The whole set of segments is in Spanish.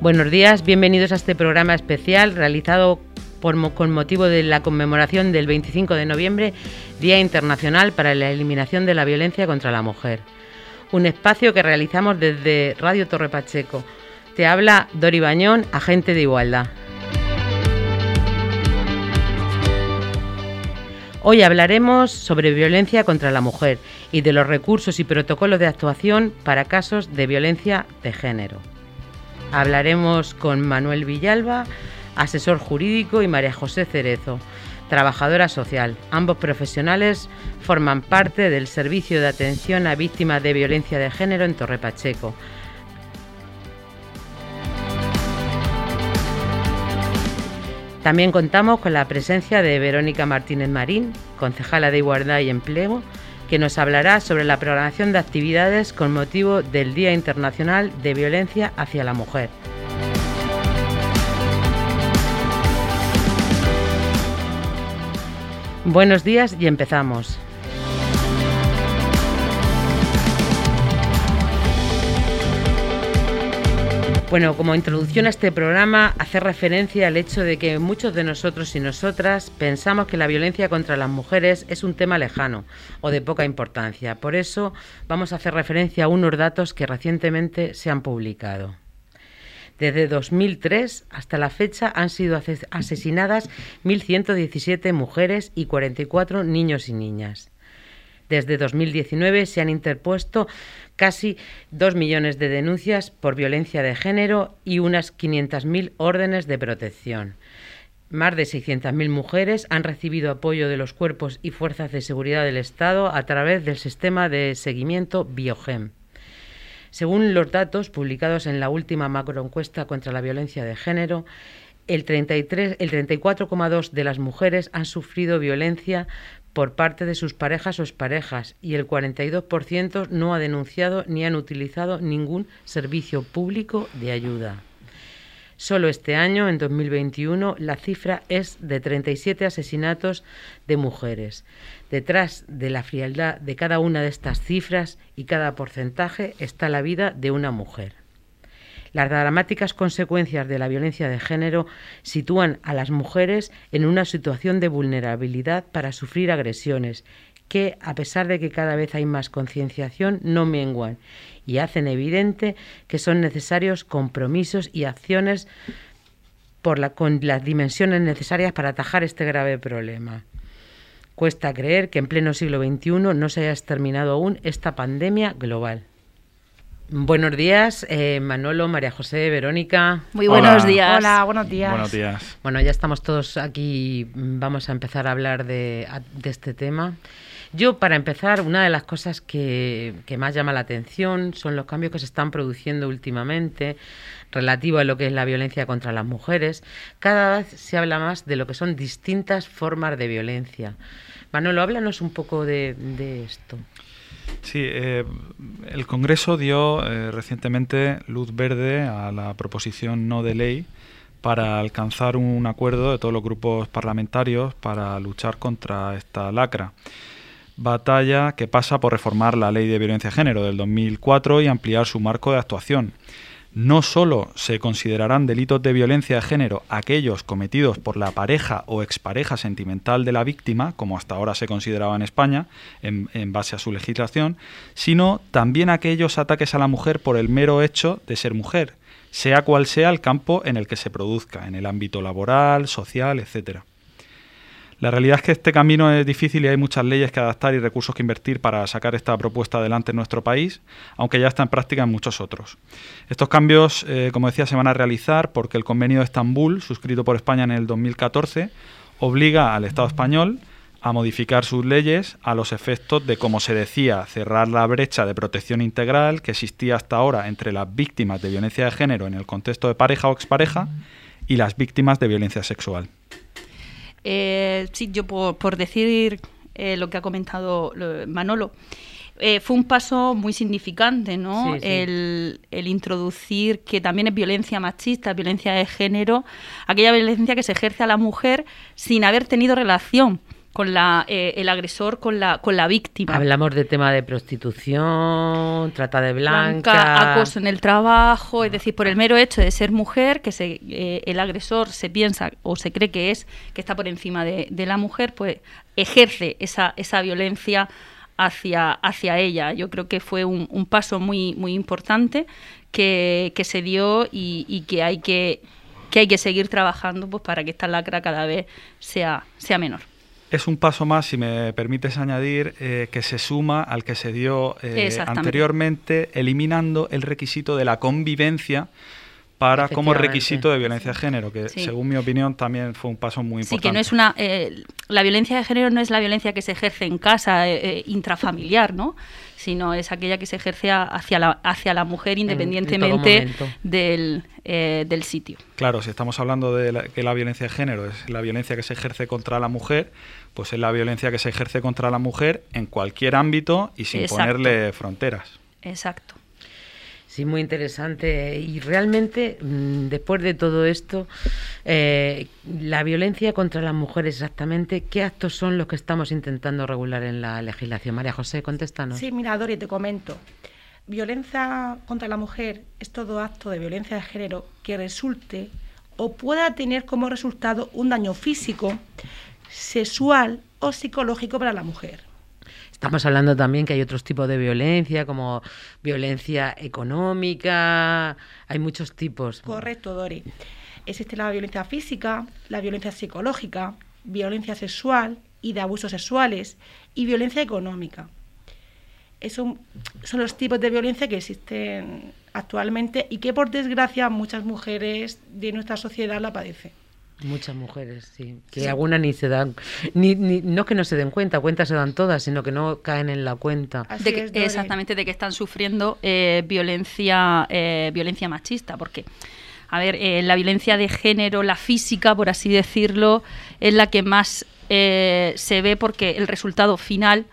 Buenos días, bienvenidos a este programa especial realizado con motivo de la conmemoración del 25 de noviembre, Día Internacional para la Eliminación de la Violencia contra la Mujer. Un espacio que realizamos desde Radio Torre Pacheco. Te habla Dori Bañón, agente de igualdad. Hoy hablaremos sobre violencia contra la mujer y de los recursos y protocolos de actuación para casos de violencia de género. Hablaremos con Manuel Villalba, asesor jurídico, y María José Cerezo, trabajadora social. Ambos profesionales forman parte del Servicio de Atención a Víctimas de Violencia de Género en Torre Pacheco. También contamos con la presencia de Verónica Martínez Marín, concejala de Igualdad y Empleo, que nos hablará sobre la programación de actividades con motivo del Día Internacional de Violencia hacia la Mujer. Buenos días y empezamos. Bueno, como introducción a este programa, hace referencia al hecho de que muchos de nosotros y nosotras pensamos que la violencia contra las mujeres es un tema lejano o de poca importancia. Por eso vamos a hacer referencia a unos datos que recientemente se han publicado. Desde 2003 hasta la fecha han sido asesinadas 1.117 mujeres y 44 niños y niñas. Desde 2019 se han interpuesto casi 2 millones de denuncias por violencia de género y unas 500.000 órdenes de protección. Más de 600.000 mujeres han recibido apoyo de los cuerpos y fuerzas de seguridad del Estado a través del sistema de seguimiento Biogem. Según los datos publicados en la última macroencuesta contra la violencia de género, el, 33, el 34,2 de las mujeres han sufrido violencia por parte de sus parejas o exparejas y el 42% no ha denunciado ni han utilizado ningún servicio público de ayuda. Solo este año, en 2021, la cifra es de 37 asesinatos de mujeres. Detrás de la frialdad de cada una de estas cifras y cada porcentaje está la vida de una mujer. Las dramáticas consecuencias de la violencia de género sitúan a las mujeres en una situación de vulnerabilidad para sufrir agresiones que, a pesar de que cada vez hay más concienciación, no menguan y hacen evidente que son necesarios compromisos y acciones con las dimensiones necesarias para atajar este grave problema. Cuesta creer que en pleno siglo XXI no se haya exterminado aún esta pandemia global. Buenos días, eh, Manolo, María José, Verónica. Muy buenos días. Hola, buenos días. Buenos días. Bueno, ya estamos todos aquí, vamos a empezar a hablar de, este tema. Yo, para empezar, una de las cosas que, que, más llama la atención son los cambios que se están produciendo últimamente relativo a lo que es la violencia contra las mujeres. Cada vez se habla más de lo que son distintas formas de violencia. Manolo, háblanos un poco de, de esto. Sí, eh, el Congreso dio eh, recientemente luz verde a la proposición no de ley para alcanzar un acuerdo de todos los grupos parlamentarios para luchar contra esta lacra. Batalla que pasa por reformar la ley de violencia de género del 2004 y ampliar su marco de actuación no solo se considerarán delitos de violencia de género aquellos cometidos por la pareja o expareja sentimental de la víctima, como hasta ahora se consideraba en España, en, base a su legislación, sino también aquellos ataques a la mujer por el mero hecho de ser mujer, sea cual sea el campo en el que se produzca, en el ámbito laboral, social, etcétera. La realidad es que este camino es difícil y hay muchas leyes que adaptar y recursos que invertir para sacar esta propuesta adelante en nuestro país, aunque ya está en práctica en muchos otros. Estos cambios, eh, como decía, se van a realizar porque el Convenio de Estambul, suscrito por España en el 2014, obliga al Estado español a modificar sus leyes a los efectos de, como se decía, cerrar la brecha de protección integral que existía hasta ahora entre las víctimas de violencia de género en el contexto de pareja o expareja y las víctimas de violencia sexual. Eh, sí, yo por, decir eh, lo que ha comentado Manolo, eh, fue un paso muy significante, ¿no? El, introducir que también es violencia machista, violencia de género, aquella violencia que se ejerce a la mujer sin haber tenido relación con la, eh, el agresor con la, con la víctima. Hablamos de tema de prostitución, trata de blanca. acoso en el trabajo, es decir, por el mero hecho de ser mujer, que se, eh, el agresor se piensa o se cree que es, que está por encima de, la mujer, pues ejerce esa, esa violencia hacia, hacia ella. Yo creo que fue un, paso muy, muy importante que, que se dio y, y que hay que que hay que seguir trabajando pues, para que esta lacra cada vez sea, sea menor. Es un paso más, si me permites añadir, eh, que se suma al que se dio eh, anteriormente, eliminando el requisito de la convivencia para como requisito de violencia de género, que según mi opinión también fue un paso muy importante. Sí, que no es una eh, la violencia de género no es la violencia que se ejerce en casa intrafamiliar, ¿no? sino es aquella que se ejerce hacia la, hacia la mujer independientemente del, eh, del sitio. Claro, si estamos hablando de que la violencia de género es la violencia que se ejerce contra la mujer, pues es la violencia que se ejerce contra la mujer en cualquier ámbito y sin ponerle fronteras. Exacto. Sí, muy interesante. Y realmente, mm, después de todo esto, eh, la violencia contra las mujeres exactamente, ¿qué actos son los que estamos intentando regular en la legislación? María José, contéstanos. Sí, mira, Dori, te comento. Violencia contra la mujer es todo acto de violencia de género que resulte o pueda tener como resultado un daño físico, sexual o psicológico para la mujer. Estamos hablando también que hay otros tipos de violencia, como violencia económica, hay muchos tipos. Correcto, Dori. Existe la violencia física, la violencia psicológica, violencia sexual y de abusos sexuales y violencia económica. Esos son los tipos de violencia que existen actualmente y que por desgracia muchas mujeres de nuestra sociedad la padecen. Muchas mujeres, sí. Que algunas ni se dan, ni, ni, no que no se den cuenta, cuenta se dan todas, sino que no caen en la cuenta. exactamente, de que están sufriendo eh, violencia, eh, violencia machista, porque, a ver, eh, la violencia de género, la física, por así decirlo, es la que más se ve porque el resultado final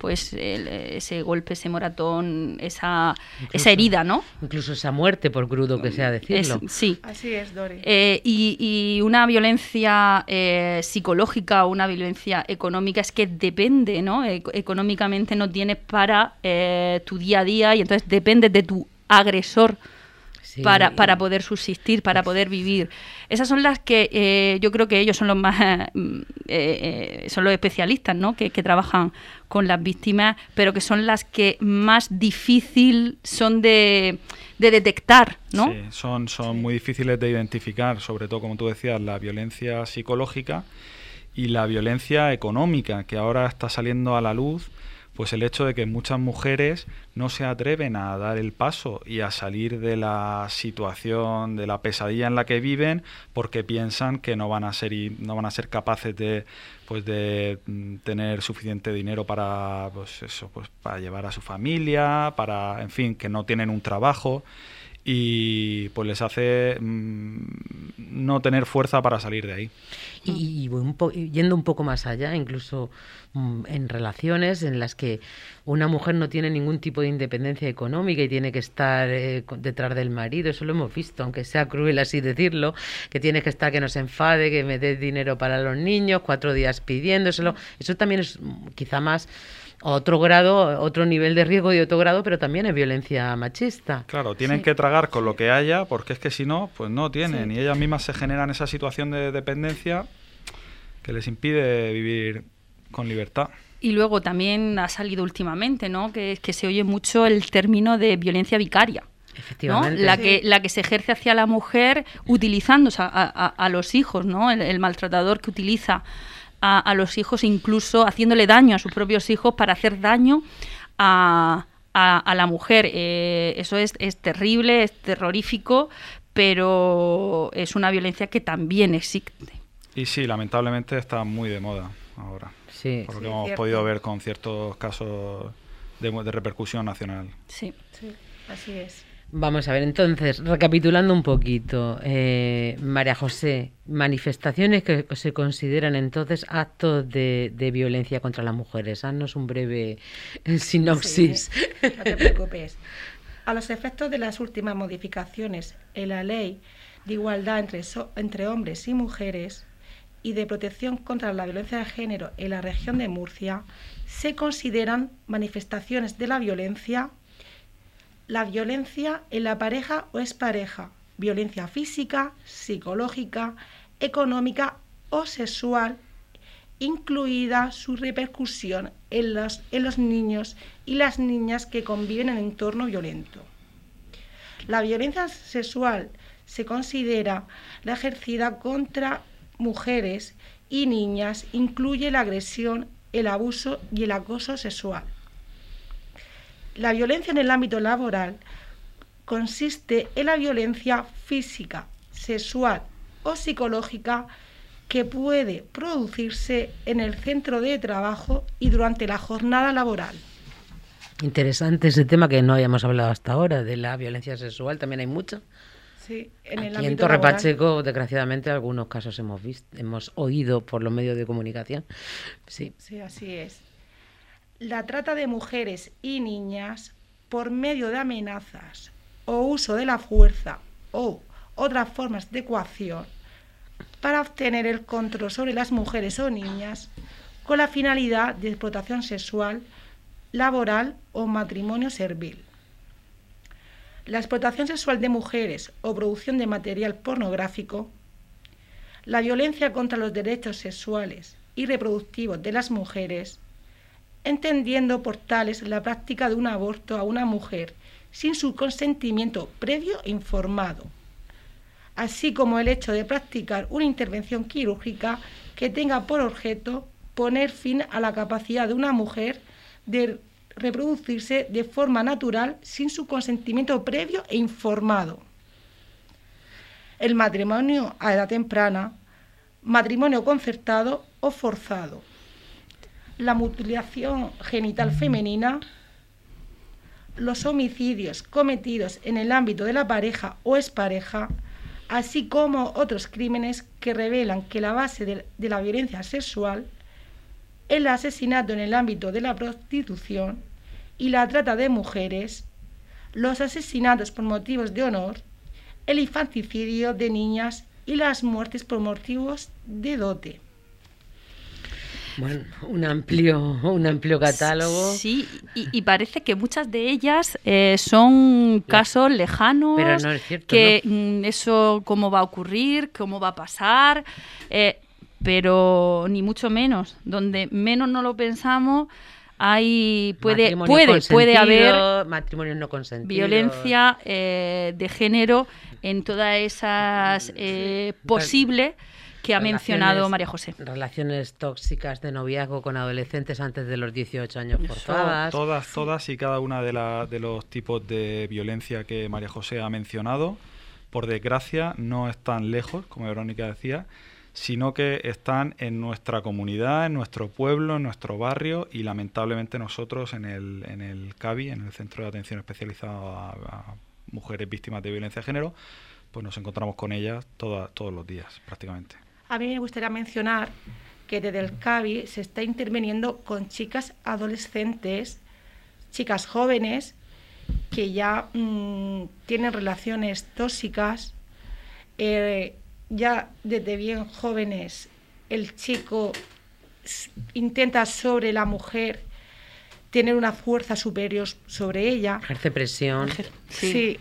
pues ese golpe, ese moratón, esa, esa herida, ¿no? Incluso esa muerte, por crudo que sea decirlo. sí. Así es, Dori. Eh, y, una violencia eh, psicológica o una violencia económica es que depende, ¿no? económicamente no tienes para eh, tu día a día y entonces depende de tu agresor para, para, poder subsistir, para poder vivir. Esas son las que eh, yo creo que ellos son los más, eh, eh, son los especialistas, ¿no? Que, trabajan con las víctimas, pero que son las que más difícil son de, de detectar, ¿no? Sí, son, son muy difíciles de identificar, sobre todo, como tú decías, la violencia psicológica y la violencia económica, que ahora está saliendo a la luz pues el hecho de que muchas mujeres no se atreven a dar el paso y a salir de la situación, de la pesadilla en la que viven, porque piensan que no van a ser no van a ser capaces de pues de mm, tener suficiente dinero para pues eso, pues para llevar a su familia, para en fin, que no tienen un trabajo y pues les hace mm, no tener fuerza para salir de ahí. Y, yendo un poco más allá, incluso mm, en relaciones en las que una mujer no tiene ningún tipo de independencia económica y tiene que estar eh, detrás del marido, eso lo hemos visto, aunque sea cruel así decirlo, que tiene que estar que no se enfade, que me dé dinero para los niños, cuatro días pidiéndoselo, eso también es mm, quizá más otro grado, otro nivel de riesgo y otro grado, pero también es violencia machista. Claro, tienen que tragar con lo que haya, porque es que si no, pues no tienen. Y ellas mismas se generan esa situación de dependencia que les impide vivir con libertad. Y luego también ha salido últimamente, ¿no? Que, que se oye mucho el término de violencia vicaria. Efectivamente. La, que, la que se ejerce hacia la mujer utilizando a, los hijos, ¿no? el maltratador que utiliza a, los hijos, incluso haciéndole daño a sus propios hijos para hacer daño a, la mujer. Eh, eso es, es terrible, es terrorífico, pero es una violencia que también existe. Y sí, lamentablemente está muy de moda ahora. Sí. Por lo que hemos podido ver con ciertos casos de, de repercusión nacional. Sí. sí, así es. Vamos a ver, entonces, recapitulando un poquito, eh, María José, manifestaciones que se consideran entonces actos de, violencia contra las mujeres. Haznos un breve eh, sinopsis. no te preocupes. A los efectos de las últimas modificaciones en la ley de igualdad entre, entre hombres y mujeres, y de Protección contra la Violencia de Género en la región de Murcia se consideran manifestaciones de la violencia la violencia en la pareja o es pareja, violencia física, psicológica, económica o sexual, incluida su repercusión en los, en los niños y las niñas que conviven en entorno violento. La violencia sexual se considera la ejercida contra mujeres y niñas, incluye la agresión, el abuso y el acoso sexual. La violencia en el ámbito laboral consiste en la violencia física, sexual o psicológica que puede producirse en el centro de trabajo y durante la jornada laboral. Interesante ese tema que no habíamos hablado hasta ahora, de la violencia sexual, también hay mucho. Sí, en el Aquí en Torre Pacheco, desgraciadamente, algunos casos hemos visto, hemos oído por los medios de comunicación. Sí. Sí, así es. La trata de mujeres y niñas por medio de amenazas o uso de la fuerza o otras formas de coacción para obtener el control sobre las mujeres o niñas con la finalidad de explotación sexual, laboral o matrimonio servil. La explotación sexual de mujeres o producción de material pornográfico, la violencia contra los derechos sexuales y reproductivos de las mujeres, entendiendo por tales la práctica de un aborto a una mujer sin su consentimiento previo e informado, así como el hecho de practicar una intervención quirúrgica que tenga por objeto poner fin a la capacidad de una mujer de reproducirse de forma natural sin su consentimiento previo e informado. El matrimonio a edad temprana, matrimonio concertado o forzado. La mutilación genital femenina, los homicidios cometidos en el ámbito de la pareja o expareja, así como otros crímenes que revelan que la base de, la violencia sexual, el asesinato en el ámbito de la prostitución, y la trata de mujeres, los asesinatos por motivos de honor, el infanticidio de niñas y las muertes por motivos de dote. Bueno, un amplio, un amplio catálogo. Sí, y, parece que muchas de ellas eh, son casos lejanos, Pero no es cierto, que ¿no? mm, eso cómo va a ocurrir, cómo va a pasar, eh, pero ni mucho menos. Donde menos no lo pensamos, hay puede puede puede haber matrimonios no consentidos. violencia eh, de género en todas esas eh, posibles que ha mencionado María José. Relaciones tóxicas de noviazgo con adolescentes antes de los 18 años forzadas. Todas, todas y cada una de, la- de los tipos de violencia que María José ha mencionado, por desgracia, no están lejos, como Verónica decía, sino que están en nuestra comunidad, en nuestro pueblo, en nuestro barrio y lamentablemente nosotros en el, en el CABI, en el Centro de Atención Especializado a, a Mujeres Víctimas de Violencia de Género, pues nos encontramos con ellas toda- todos los días prácticamente. A mí me gustaría mencionar que desde el CABI se está interviniendo con chicas adolescentes, chicas jóvenes, que ya mm, tienen relaciones tóxicas, eh, ya desde bien jóvenes el chico intenta sobre la mujer tener una fuerza superior sobre ella. Ejerce presión. Sí. Sí.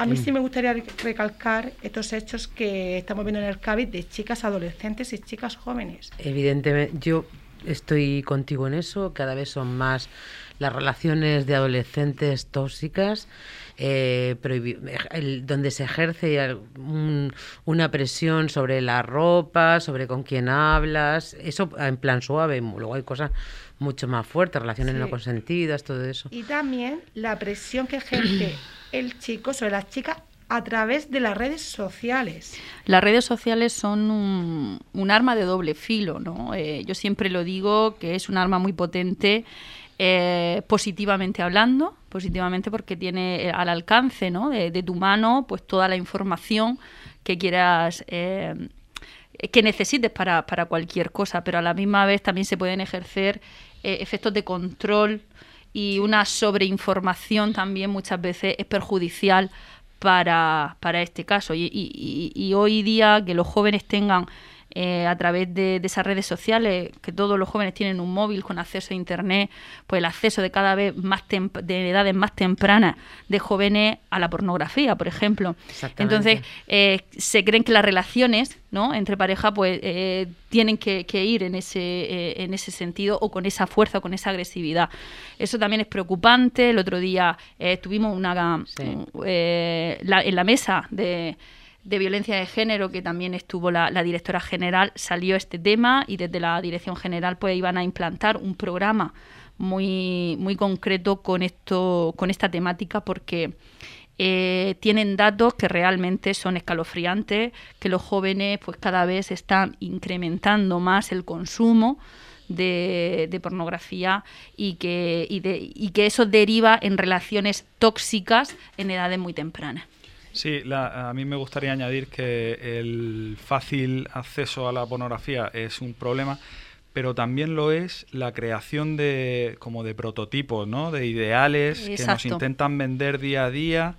A mí sí me gustaría re- recalcar estos hechos que estamos viendo en el CABI de chicas adolescentes y chicas jóvenes. Evidentemente, yo estoy contigo en eso. Cada vez son más las relaciones de adolescentes tóxicas, eh, el- donde se ejerce un- una presión sobre la ropa, sobre con quién hablas. Eso en plan suave. Luego hay cosas mucho más fuertes, relaciones Sí. no consentidas, todo eso. Y también la presión que ejerce el chico sobre las chicas a través de las redes sociales. Las redes sociales son un, un arma de doble filo, ¿no? Eh, yo siempre lo digo que es un arma muy potente eh, positivamente hablando, positivamente porque tiene eh, al alcance ¿no? de, de tu mano pues toda la información que quieras que necesites para, para cualquier cosa, pero a la misma vez también se pueden ejercer efectos de control y una sobreinformación también muchas veces es perjudicial para, para este caso. Y, y- y- y hoy día que los jóvenes tengan eh, a través de, esas redes sociales, que todos los jóvenes tienen un móvil con acceso a Internet, pues el acceso de cada vez más de edades más tempranas de jóvenes a la pornografía, por ejemplo. Entonces, eh, se creen que las relaciones ¿no? entre pareja pues eh, tienen que, ir en ese, en ese sentido o con esa fuerza o con esa agresividad. Eso también es preocupante. El otro día tuvimos una en la mesa de de violencia de género, que también estuvo la, directora general, salió este tema y desde la dirección general pues iban a implantar un programa muy, muy concreto con esto, con esta temática, porque eh, tienen datos que realmente son escalofriantes, que los jóvenes pues cada vez están incrementando más el consumo de, de pornografía y que, y, de, y que eso deriva en relaciones tóxicas en edades muy tempranas. Sí, a mí me gustaría añadir que el fácil acceso a la pornografía es un problema, pero también lo es la creación de como de prototipos, ¿no? De ideales que nos intentan vender día a día.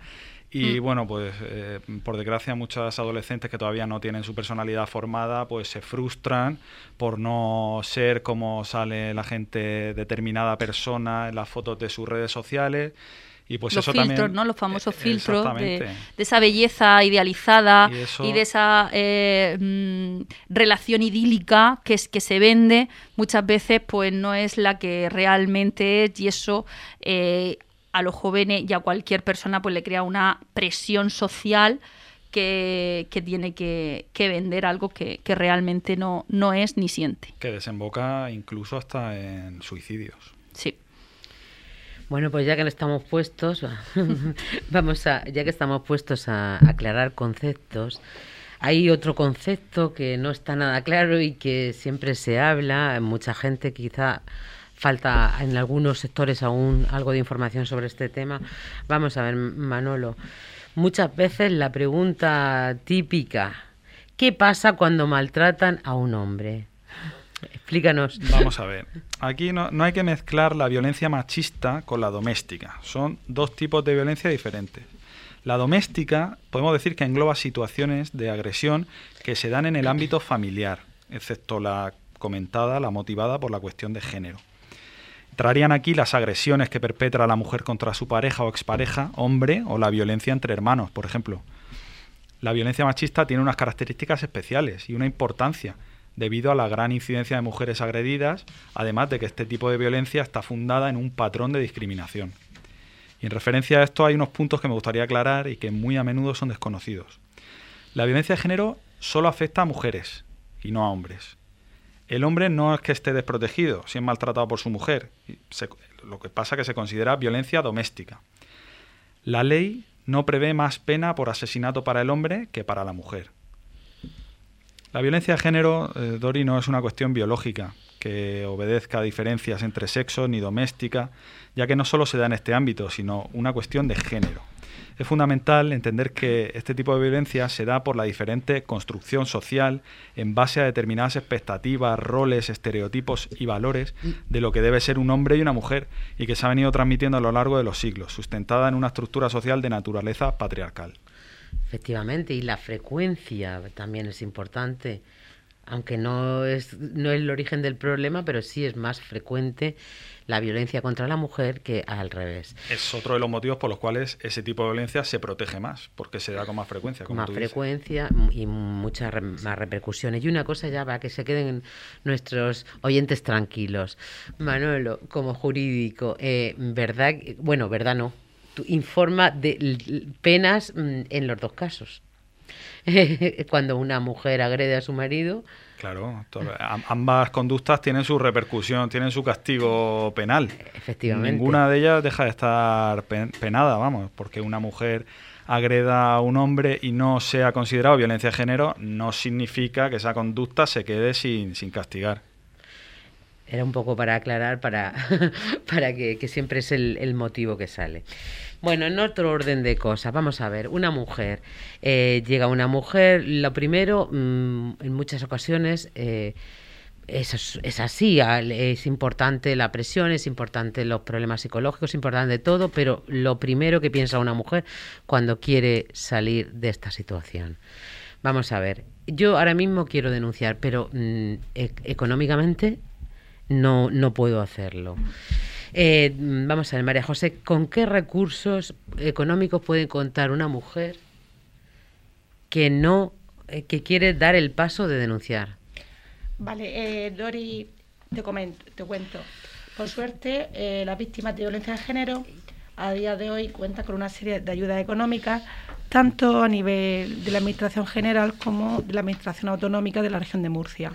Y mm. bueno, pues eh, por desgracia muchas adolescentes que todavía no tienen su personalidad formada, pues se frustran por no ser como sale la gente determinada persona en las fotos de sus redes sociales y pues los filtros, ¿no? Los famosos eh, filtros de, esa belleza idealizada y, de esa eh, mm, relación idílica que, es, que se vende muchas veces pues no es la que realmente es y eso eh, a los jóvenes y a cualquier persona pues le crea una presión social que, tiene que, vender algo que, que, realmente no, no es ni siente. Que desemboca incluso hasta en suicidios. Sí. Bueno, pues ya que estamos puestos, vamos a, ya que estamos puestos a aclarar conceptos, hay otro concepto que no está nada claro y que siempre se habla, mucha gente quizá falta en algunos sectores aún algo de información sobre este tema. Vamos a ver, Manolo, muchas veces la pregunta típica, ¿qué pasa cuando maltratan a un hombre? Explícanos. Vamos a ver. Aquí no, hay que mezclar la violencia machista con la doméstica. Son dos tipos de violencia diferentes. La doméstica podemos decir que engloba situaciones de agresión que se dan en el ámbito familiar, excepto la comentada, la motivada por la cuestión de género. Entrarían aquí las agresiones que perpetra la mujer contra su pareja o expareja, hombre, o la violencia entre hermanos, por ejemplo. La violencia machista tiene unas características especiales y una importancia debido a la gran incidencia de mujeres agredidas, además de que este tipo de violencia está fundada en un patrón de discriminación. Y en referencia a esto hay unos puntos que me gustaría aclarar y que muy a menudo son desconocidos. La violencia de género solo afecta a mujeres y no a hombres. El hombre no es que esté desprotegido si es maltratado por su mujer. lo que pasa es que se considera violencia doméstica. La ley no prevé más pena por asesinato para el hombre que para la mujer. La violencia de género, eh, Dori, no es una cuestión biológica que obedezca a diferencias entre sexos ni doméstica, ya que no solo se da en este ámbito, sino una cuestión de género. Es fundamental entender que este tipo de violencia se da por la diferente construcción social en base a determinadas expectativas, roles, estereotipos y valores de lo que debe ser un hombre y una mujer y que se ha venido transmitiendo a lo largo de los siglos, sustentada en una estructura social de naturaleza patriarcal. Efectivamente, y la frecuencia también es importante, aunque no es, no es el origen del problema, pero sí es más frecuente la violencia contra la mujer que al revés. Es otro de los motivos por los cuales ese tipo de violencia se protege más, porque se da con más frecuencia. Con más frecuencia y muchas más repercusiones. Y una cosa ya para que se queden nuestros oyentes tranquilos. Manuelo, como jurídico, eh, ¿verdad? Bueno, ¿verdad no? Informa de penas mm, en los dos casos. Cuando una mujer agrede a su marido. Claro, ambas conductas tienen su repercusión, tienen su castigo penal. Efectivamente. Ninguna de ellas deja de estar penada, vamos, porque una mujer agreda a un hombre y no sea considerado violencia de género, no significa que esa conducta se quede sin, sin castigar. Era un poco para aclarar, para, para que, siempre es el, motivo que sale. Bueno, en otro orden de cosas, vamos a ver, una mujer, eh, llega una mujer, lo primero, mm, en muchas ocasiones, eh, es, es, así, es importante la presión, es importante los problemas psicológicos, es importante todo, pero lo primero que piensa una mujer cuando quiere salir de esta situación. Vamos a ver, yo ahora mismo quiero denunciar, pero mm, e-, económicamente no, no puedo hacerlo. Eh, vamos a ver, María José, ¿con qué recursos económicos puede contar una mujer que no, eh, que quiere dar el paso de denunciar? Vale, eh, Dori, te comento, te cuento. Por suerte, eh, las víctimas de violencia de género a día de hoy cuentan con una serie de ayudas económicas, tanto a nivel de la Administración General como de la Administración Autonómica de la región de Murcia.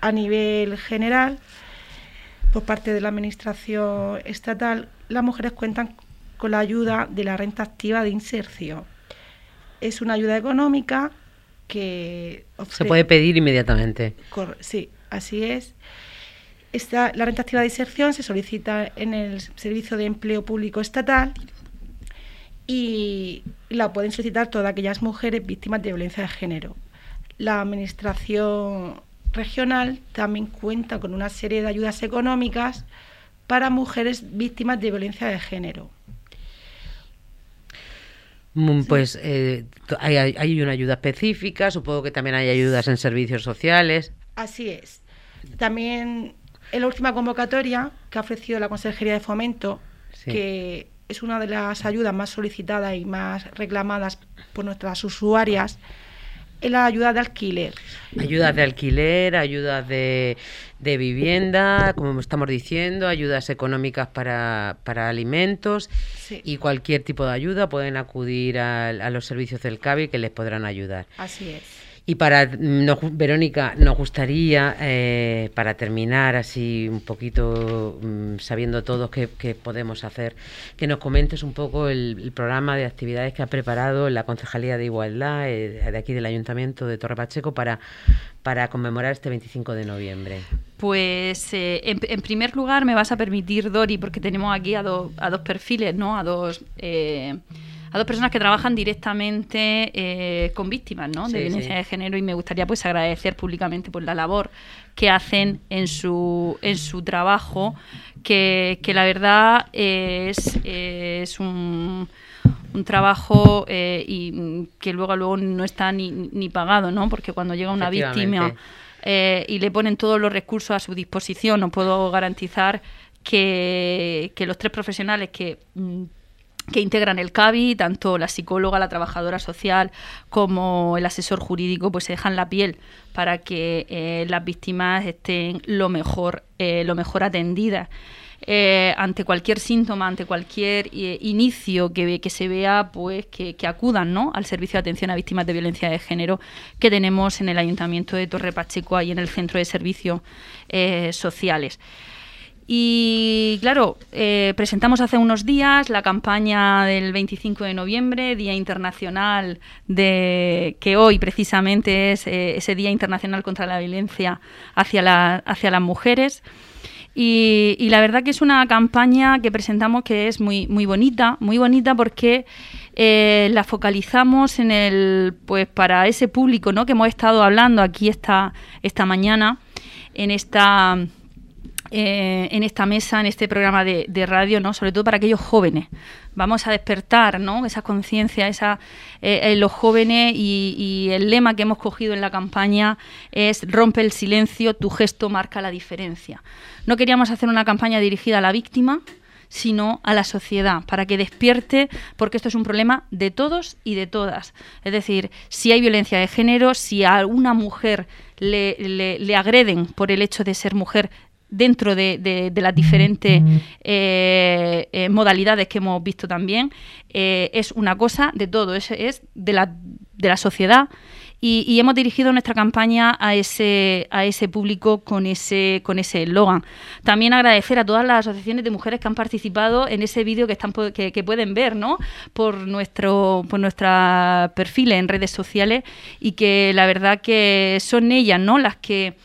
A nivel general, por parte de la Administración Estatal, las mujeres cuentan con la ayuda de la renta activa de inserción. Es una ayuda económica que... Se puede pedir inmediatamente. sí, así es. Esta, la renta activa de inserción se solicita en el Servicio de Empleo Público Estatal y la pueden solicitar todas aquellas mujeres víctimas de violencia de género. La Administración Regional también cuenta con una serie de ayudas económicas para mujeres víctimas de violencia de género. Mm, pues eh, hay, hay, una ayuda específica, supongo que también hay ayudas en servicios sociales. Así es. También en la última convocatoria que ha ofrecido la Consejería de Fomento, que es una de las ayudas más solicitadas y más reclamadas por nuestras usuarias, es la ayuda de alquiler. Ayudas de alquiler, ayudas de, de vivienda, como estamos diciendo, ayudas económicas para, para alimentos y cualquier tipo de ayuda pueden acudir a, a los servicios del CABI que les podrán ayudar. Así es. Y para, Verónica, nos gustaría, eh, para terminar así un poquito, mm, sabiendo todos qué, podemos hacer, que nos comentes un poco el, programa de actividades que ha preparado la Concejalía de Igualdad eh, de aquí del Ayuntamiento de Torre Pacheco para, para conmemorar este 25 de noviembre. Pues eh, en, primer lugar me vas a permitir, Dori, porque tenemos aquí a, a dos perfiles, ¿no? A dos a dos personas que trabajan directamente eh, con víctimas ¿no? de violencia de género y me gustaría pues agradecer públicamente por la labor que hacen en su, en su trabajo, que, la verdad es, es un, un trabajo eh, y que luego, luego no está ni, ni pagado, ¿no? porque cuando llega una víctima eh, y le ponen todos los recursos a su disposición, no puedo garantizar que, que los tres profesionales que mm, que integran el CABI, tanto la psicóloga, la trabajadora social como el asesor jurídico, pues se dejan la piel para que eh, las víctimas estén lo mejor, eh, lo mejor atendidas. Eh, ante cualquier síntoma, ante cualquier inicio que, que se vea, pues que, acudan ¿no? al servicio de atención a víctimas de violencia de género que tenemos en el Ayuntamiento de Torre Pacheco, ahí en el Centro de Servicios Sociales. Y claro, eh, presentamos hace unos días la campaña del 25 de noviembre, Día Internacional de que hoy precisamente es eh, ese Día Internacional contra la Violencia hacia, la, hacia las mujeres. Y, la verdad que es una campaña que presentamos que es muy, muy bonita, muy bonita porque eh, la focalizamos en el, pues para ese público ¿no? que hemos estado hablando aquí esta, esta mañana, en esta eh, en esta mesa, en este programa de, radio, ¿no? sobre todo para aquellos jóvenes. Vamos a despertar ¿no? esa conciencia esa, eh, los jóvenes y, el lema que hemos cogido en la campaña es rompe el silencio, tu gesto marca la diferencia. No queríamos hacer una campaña dirigida a la víctima, sino a la sociedad, para que despierte, porque esto es un problema de todos y de todas. Es decir, si hay violencia de género, si a una mujer le, agreden por el hecho de ser mujer, dentro de, las diferentes eh, eh, modalidades que hemos visto también, eh, es una cosa de todo, es, es de, la, de la sociedad. Y, hemos dirigido nuestra campaña a ese, a ese público con ese con ese eslogan. También agradecer a todas las asociaciones de mujeres que han participado en ese vídeo que están que, que, pueden ver ¿no? por nuestro por nuestra perfiles en redes sociales y que la verdad que son ellas ¿no? las que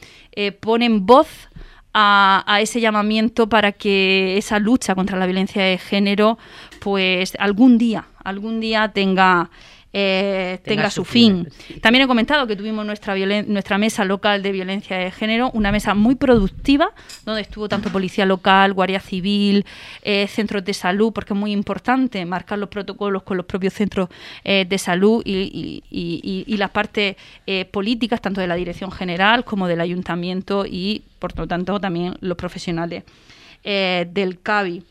ponen voz a, ese llamamiento para que esa lucha contra la violencia de género, pues algún día, algún día tenga eh, tenga, su fin. También he comentado que tuvimos nuestra, nuestra mesa local de violencia de género, una mesa muy productiva, donde estuvo tanto policía local, guardia civil, eh, centros de salud, porque es muy importante marcar los protocolos con los propios centros eh, de salud y, las partes políticas, tanto de la dirección general como del ayuntamiento y, por lo tanto, también los profesionales del CABI.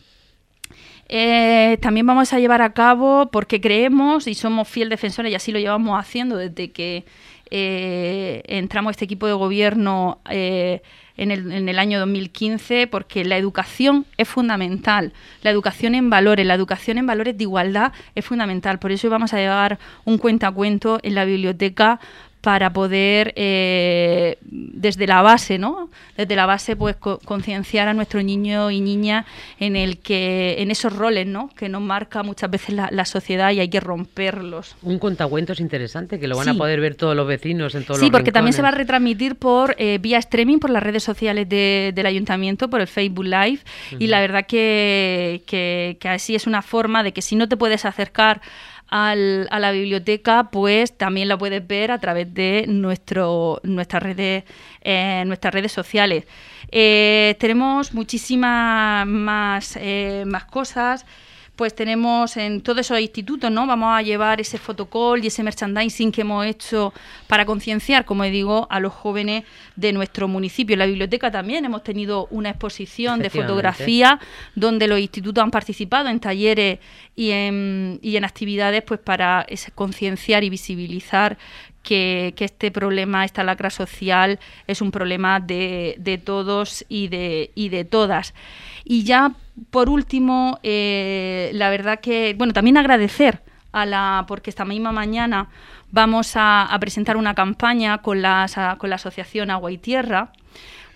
Eh, también vamos a llevar a cabo, porque creemos y somos fiel defensores, y así lo llevamos haciendo desde que eh, entramos este equipo de gobierno eh, en, el, en, el, año 2015, porque la educación es fundamental, la educación en valores, la educación en valores de igualdad es fundamental. Por eso vamos a llevar un cuentacuento en la biblioteca para poder eh, desde la base, ¿no? Desde la base, pues concienciar a nuestro niño y niña en el que, en esos roles, ¿no? Que nos marca muchas veces la, sociedad y hay que romperlos. Un es interesante que lo van a poder ver todos los vecinos en todos sí, los Sí, porque también se va a retransmitir por eh, vía streaming por las redes sociales del ayuntamiento, por el Facebook Live y la verdad que, que, que así es una forma de que si no te puedes acercar al, a la biblioteca, pues también la puedes ver a través de nuestro, nuestras, redes, eh, nuestras redes sociales. Eh, tenemos muchísimas más, eh, más cosas pues tenemos en todos esos institutos, ¿no? Vamos a llevar ese fotocall y ese merchandising que hemos hecho para concienciar, como digo, a los jóvenes de nuestro municipio. En la biblioteca también hemos tenido una exposición de fotografía donde los institutos han participado en talleres y en, y en actividades pues para concienciar y visibilizar que, este problema, esta lacra social, es un problema de, de todos y de, y de todas. Y ya por último, eh, la verdad que, bueno, también agradecer a la, porque esta misma mañana vamos a, presentar una campaña con la, con la Asociación Agua y Tierra,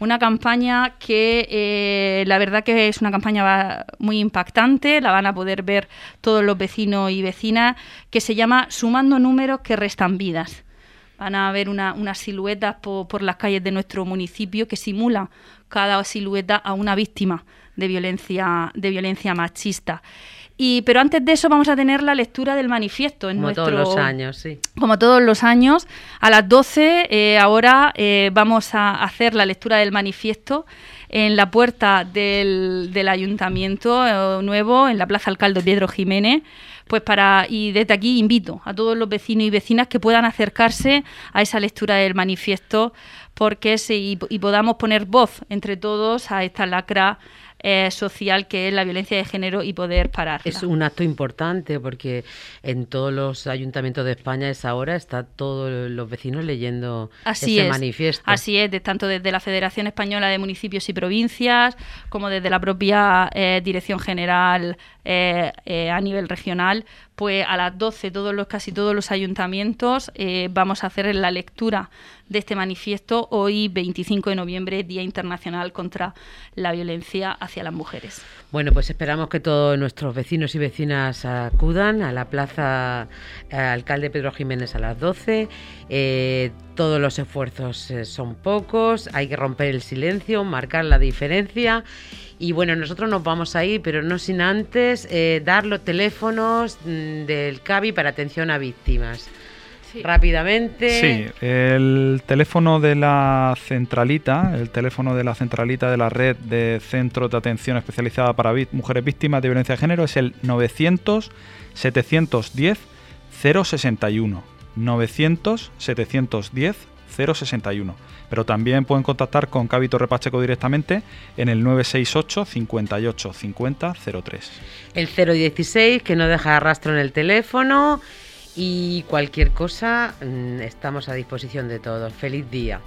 una campaña que eh, la verdad que es una campaña muy impactante, la van a poder ver todos los vecinos y vecinas, que se llama Sumando números que restan vidas. Van a ver unas una siluetas por, por las calles de nuestro municipio que simula cada silueta a una víctima de violencia, de violencia machista. Y, pero antes de eso vamos a tener la lectura del manifiesto. En como todos los años, sí. Como todos los años. A las 12 eh, ahora eh, vamos a hacer la lectura del manifiesto en la puerta del, del ayuntamiento eh, nuevo, en la Plaza Alcalde Pedro Jiménez. Pues para, y desde aquí invito a todos los vecinos y vecinas que puedan acercarse a esa lectura del manifiesto porque y podamos poner voz entre todos a esta lacra eh, social que es la violencia de género y poder parar. Es un acto importante porque en todos los ayuntamientos de España es ahora está todos los vecinos leyendo Así ese manifiesto. Así es, de, tanto desde la Federación Española de Municipios y Provincias como desde la propia eh, Dirección General eh, a nivel regional, pues a las 12 todos los, casi todos los ayuntamientos vamos a hacer la lectura de este manifiesto hoy 25 de noviembre, Día Internacional contra la Violencia hacia las Mujeres. Bueno, pues esperamos que todos nuestros vecinos y vecinas acudan a la Plaza eh, Alcalde Pedro Jiménez a las 12. Eh, todos los esfuerzos eh, son pocos, hay que romper el silencio, marcar la diferencia. Y bueno, nosotros nos vamos a ir, pero no sin antes dar los teléfonos mm, del CABI para atención a víctimas rápidamente. Sí, el teléfono de la centralita, el teléfono de la centralita de la red de centros de atención especializada para mujeres víctimas de violencia de género es el 900 710 061. 900 710 061. Pero también pueden contactar con Cabito Repacheco directamente en el 968 58 50 03. El 016 que no deja rastro en el teléfono y cualquier cosa, mm, estamos a disposición de todos. Feliz día.